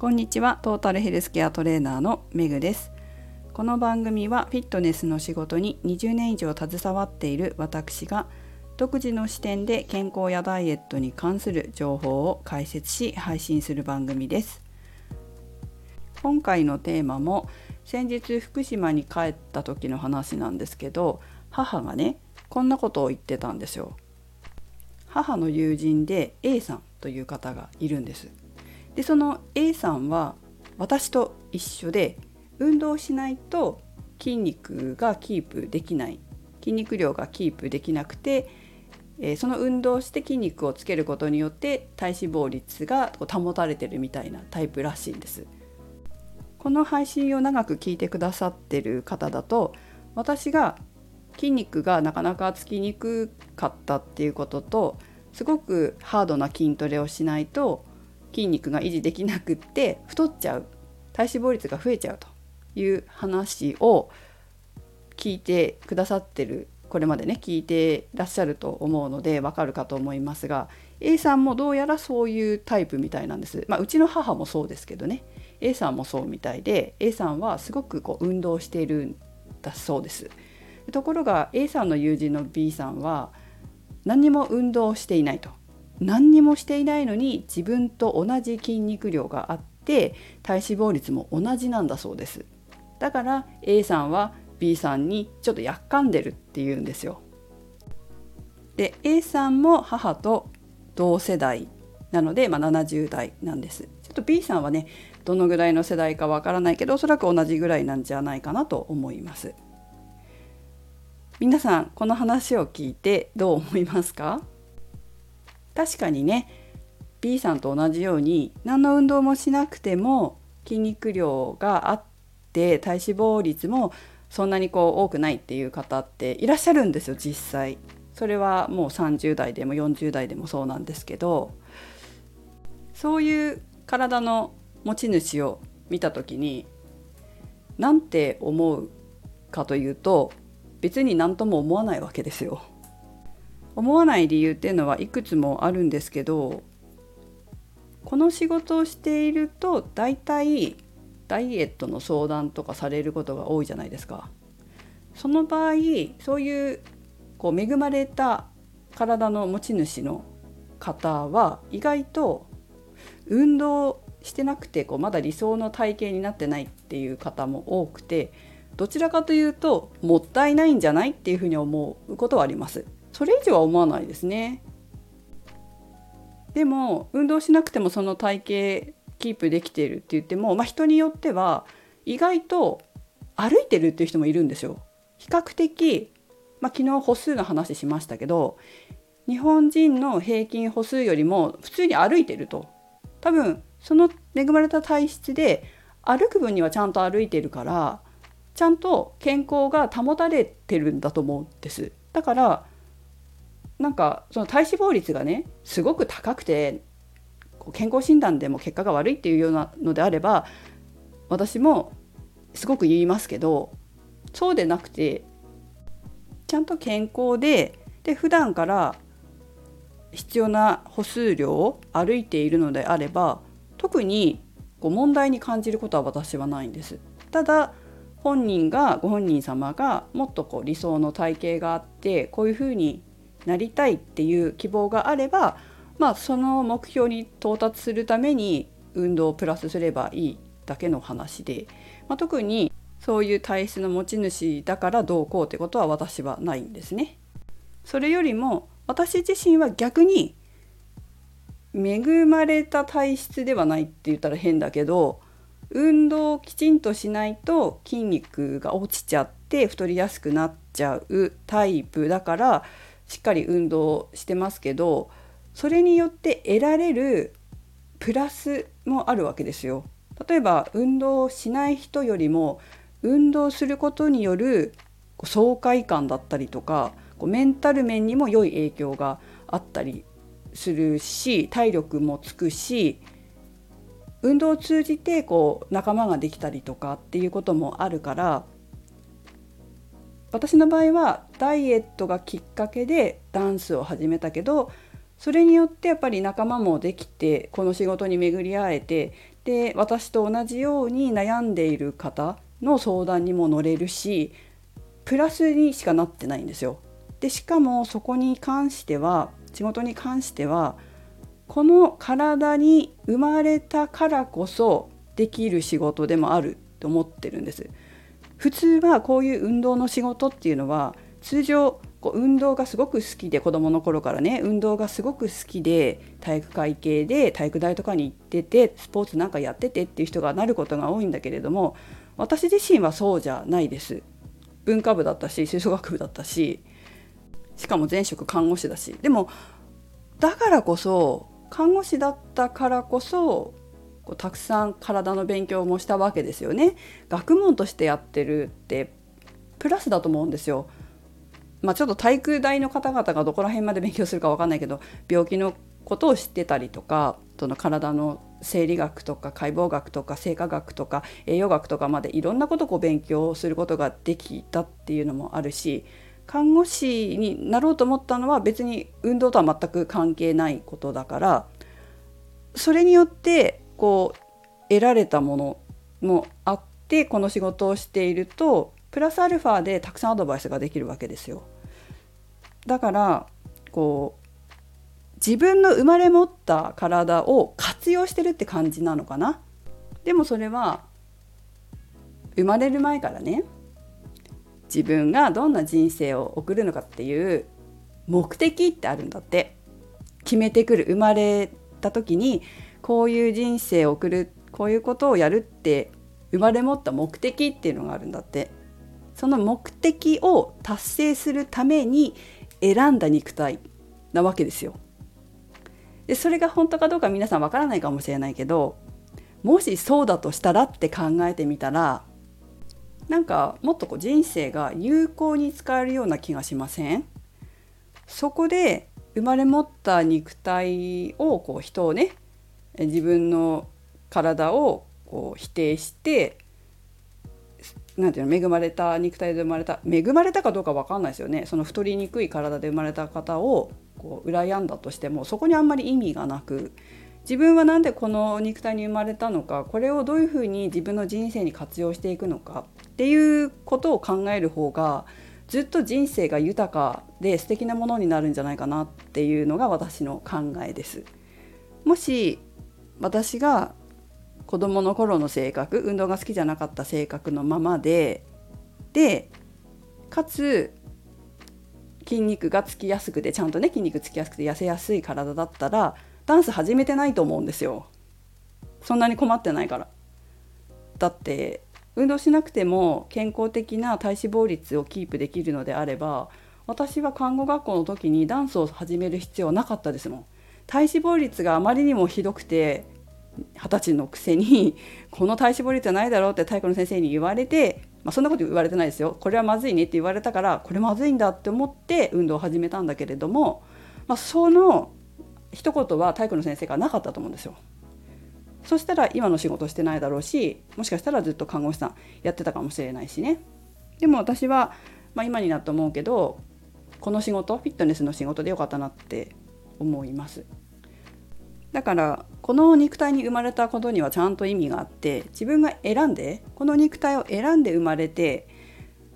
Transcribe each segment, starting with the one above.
こんにちは。トータルヘルスケアトレーナーのメグです。この番組はフィットネスの仕事に20年以上携わっている私が独自の視点で健康やダイエットに関する情報を解説し配信する番組です。今回のテーマも先日福島に帰った時の話なんですけど母がねこんなことを言ってたんですよ。母の友人で A さんという方がいるんです。でその A さんは私と一緒で運動しないと筋肉がキープできない筋肉量がキープできなくて、え、その運動して筋肉をつけることによって体脂肪率が保たれてるみたいなタイプらしいんです。この配信を長く聞いてくださってる方だと私が筋肉がなかなかつきにくかったっていうこととすごくハードな筋トレをしないと筋肉が維持できなくって太っちゃう体脂肪率が増えちゃうという話を聞いてくださってるこれまでね聞いてらっしゃると思うのでわかるかと思いますが A さんもどうやらそういうタイプみたいなんです。まあ、うちの母もそうですけどね A さんもそうみたいで A さんはすごくこう運動しているんだそうです。ところが A さんの友人の B さんは何にも運動していないと何にもしていないのに自分と同じ筋肉量があって体脂肪率も同じなんだそうです。だから A さんは B さんにちょっとやっかんでるっていうんですよ。で A さんも母と同世代なので、まあ、70代なんです。ちょっと B さんはねどのぐらいの世代かわからないけどおそらく同じぐらいなんじゃないかなと思います。皆さんこの話を聞いてどう思いますか？確かにね B さんと同じように何の運動もしなくても筋肉量があって体脂肪率もそんなにこう多くないっていう方っていらっしゃるんですよ実際。それはもう30代でも40代でもそうなんですけどそういう体の持ち主を見た時に何て思うかというと別に何とも思わないわけですよ。思わない理由っていうのはいくつもあるんですけどこの仕事をしていると大体ダイエットの相談とかされることが多いじゃないですか。その場合そういうこう恵まれた体の持ち主の方は意外と運動してなくてこうまだ理想の体型になってないっていう方も多くてどちらかというともったいないんじゃないっていうふうに思うことはあります。それ以上は思わないですね。でも運動しなくてもその体型キープできているって言っても、まあ、人によっては意外と歩いてるっていう人もいるんですよ。比較的、まあ、昨日歩数の話しましたけど日本人の平均歩数よりも普通に歩いてると多分その恵まれた体質で歩く分にはちゃんと歩いてるからちゃんと健康が保たれてるんだと思うんですだからなんかその体脂肪率がねすごく高くて健康診断でも結果が悪いっていうようなのであれば私もすごく言いますけどそうでなくてちゃんと健康でで普段から必要な歩数量を歩いているのであれば特にこう問題に感じることは私はないんです。ただ本人がご本人様がもっとこう理想の体型があってこういうふうになりたいっていう希望があれば、まあ、その目標に到達するために運動をプラスすればいいだけの話で、まあ、特にそういう体質の持ち主だからどうこうってことは私はないんですね。それよりも私自身は逆に恵まれた体質ではないって言ったら変だけど運動をきちんとしないと筋肉が落ちちゃって太りやすくなっちゃうタイプだからしっかり運動してますけどそれによって得られるプラスもあるわけですよ。例えば運動しない人よりも運動することによる爽快感だったりとかメンタル面にも良い影響があったりするし体力もつくし運動を通じてこう仲間ができたりとかっていうこともあるから私の場合はダイエットがきっかけでダンスを始めたけどそれによってやっぱり仲間もできてこの仕事に巡り会えてで私と同じように悩んでいる方の相談にも乗れるしプラスにしかなってないんですよ。でしかもそこに関しては仕事に関してはこの体に生まれたからこそできる仕事でもあると思ってるんです。普通はこういう運動の仕事っていうのは通常こう運動がすごく好きで子どもの頃からね運動がすごく好きで体育会系で体育大とかに行っててスポーツなんかやっててっていう人がなることが多いんだけれども私自身はそうじゃないです。文化部だったし吹奏楽部だったししかも前職看護師だしでもだからこそ看護師だったからこそこうたくさん体の勉強もしたわけですよね。学問としてやってるってプラスだと思うんですよ。まあ、ちょっと体育大の方々がどこら辺まで勉強するか分かんないけど病気のことを知ってたりとかその体の生理学とか解剖学とか生化学とか栄養学とかまでいろんなことを勉強することができたっていうのもあるし看護師になろうと思ったのは別に運動とは全く関係ないことだからそれによってこう得られたものもあってこの仕事をしているとプラスアルファでたくさんアドバイスができるわけですよ。だからこう自分の生まれ持った体を活用してるって感じなのかな。でもそれは生まれる前からね自分がどんな人生を送るのかっていう目的ってあるんだって決めてくる生まれた時にこういう人生を送るこういうことをやるって生まれ持った目的っていうのがあるんだってその目的を達成するために選んだ肉体なわけですよ。でそれが本当かどうか皆さんわからないかもしれないけどもしそうだとしたらって考えてみたらなんかもっとこう人生が有効に使えるような気がしません？そこで生まれ持った肉体をこう人をね自分の体をこう否定してなんていうの恵まれた肉体で生まれた恵まれたかどうか分かんないですよねその太りにくい体で生まれた方をこう羨んだとしてもそこにあんまり意味がなく自分は何でこの肉体に生まれたのかこれをどういうふうに自分の人生に活用していくのかっていうことを考える方がずっと人生が豊かで素敵なものになるんじゃないかなっていうのが私の考えです。もし私が子どもの頃の性格運動が好きじゃなかった性格のままででかつ筋肉がつきやすくてちゃんとね筋肉つきやすくて痩せやすい体だったらダンス始めてないと思うんですよ。そんなに困ってないから。だって運動しなくても健康的な体脂肪率をキープできるのであれば私は看護学校の時にダンスを始める必要はなかったですもん。体脂肪率があまりにもひどくて二十歳のくせに この体脂肪率はないだろうって体育の先生に言われて、まあ、そんなこと言われてないですよこれはまずいねって言われたからこれまずいんだって思って運動を始めたんだけれども、まあ、その一言は体育の先生がなかったと思うんですよ。そしたら今の仕事してないだろうしもしかしたらずっと看護師さんやってたかもしれないしね。でも私は、まあ、今になって思うけどこの仕事フィットネスの仕事でよかったなって思います。だからこの肉体に生まれたことにはちゃんと意味があって自分が選んでこの肉体を選んで生まれて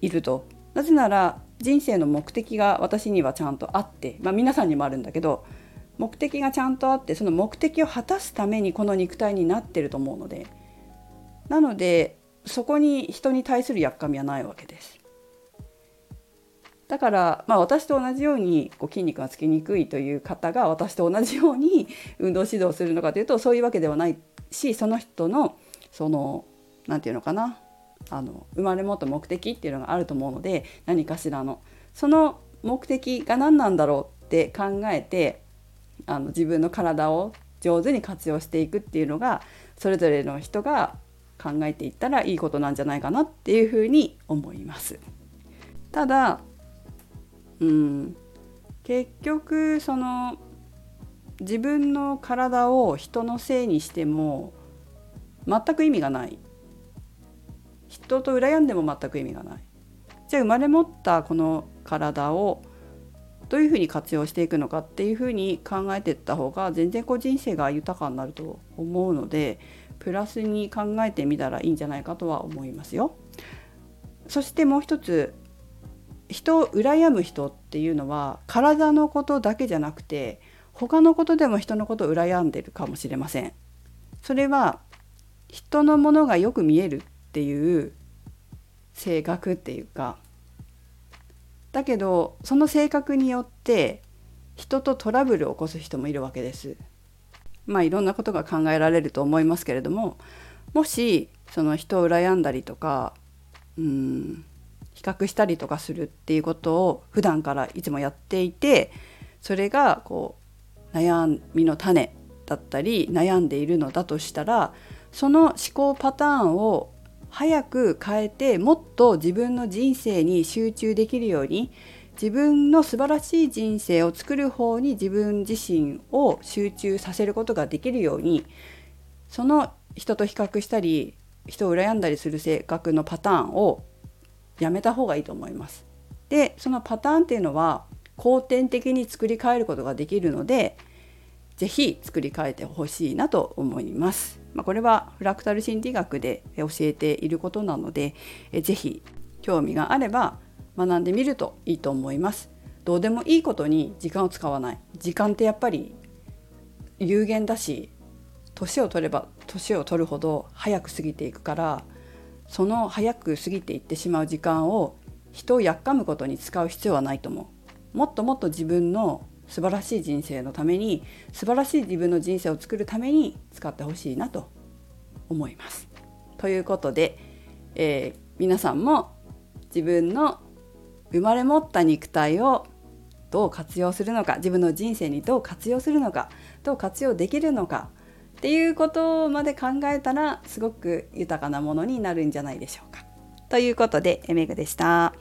いるとなぜなら人生の目的が私にはちゃんとあって、まあ、皆さんにもあるんだけど目的がちゃんとあってその目的を果たすためにこの肉体になってると思うのでなのでそこに人に対するやっかみはないわけです。だから、まあ、私と同じようにこう筋肉がつきにくいという方が私と同じように運動指導するのかというとそういうわけではないしその人のその何て言うのかなあの生まれ持った目的っていうのがあると思うので何かしらのその目的が何なんだろうって考えてあの自分の体を上手に活用していくっていうのがそれぞれの人が考えていったらいいことなんじゃないかなっていうふうに思います。ただうん、結局その自分の体を人のせいにしても全く意味がない。人と羨んでも全く意味がない。じゃあ生まれ持ったこの体をどういうふうに活用していくのかっていうふうに考えていった方が全然こう人生が豊かになると思うのでプラスに考えてみたらいいんじゃないかとは思いますよ。そしてもう一つ人を羨む人っていうのは体のことだけじゃなくて他のことでも人のことを羨んでるかもしれません。それは人のものがよく見えるっていう性格っていうかだけどその性格によって人とトラブルを起こす人もいるわけです。まあいろんなことが考えられると思いますけれどももしその人を羨んだりとかうん比較したりとかするっていうことを普段からいつもやっていてそれがこう悩みの種だったり悩んでいるのだとしたらその思考パターンを早く変えてもっと自分の人生に集中できるように自分の素晴らしい人生を作る方に自分自身を集中させることができるようにその人と比較したり人を羨んだりする性格のパターンをやめた方がいいと思います。でそのパターンっていうのは後天的に作り変えることができるので是非作り変えてほしいなと思います。まあ、これはフラクタル心理学で教えていることなので是非興味があれば学んでみるといいと思います。どうでもいいことに時間を使わない時間ってやっぱり有限だし年を取れば年を取るほど早く過ぎていくからその早く過ぎていってしまう時間を人をやっかむことに使う必要はないと思う。もっともっと自分の素晴らしい人生のために素晴らしい自分の人生を作るために使ってほしいなと思います。ということで、えー、皆さんも自分の生まれ持った肉体をどう活用するのか自分の人生にどう活用するのかどう活用できるのかっていうことまで考えたらすごく豊かなものになるんじゃないでしょうか。ということでエメグでした。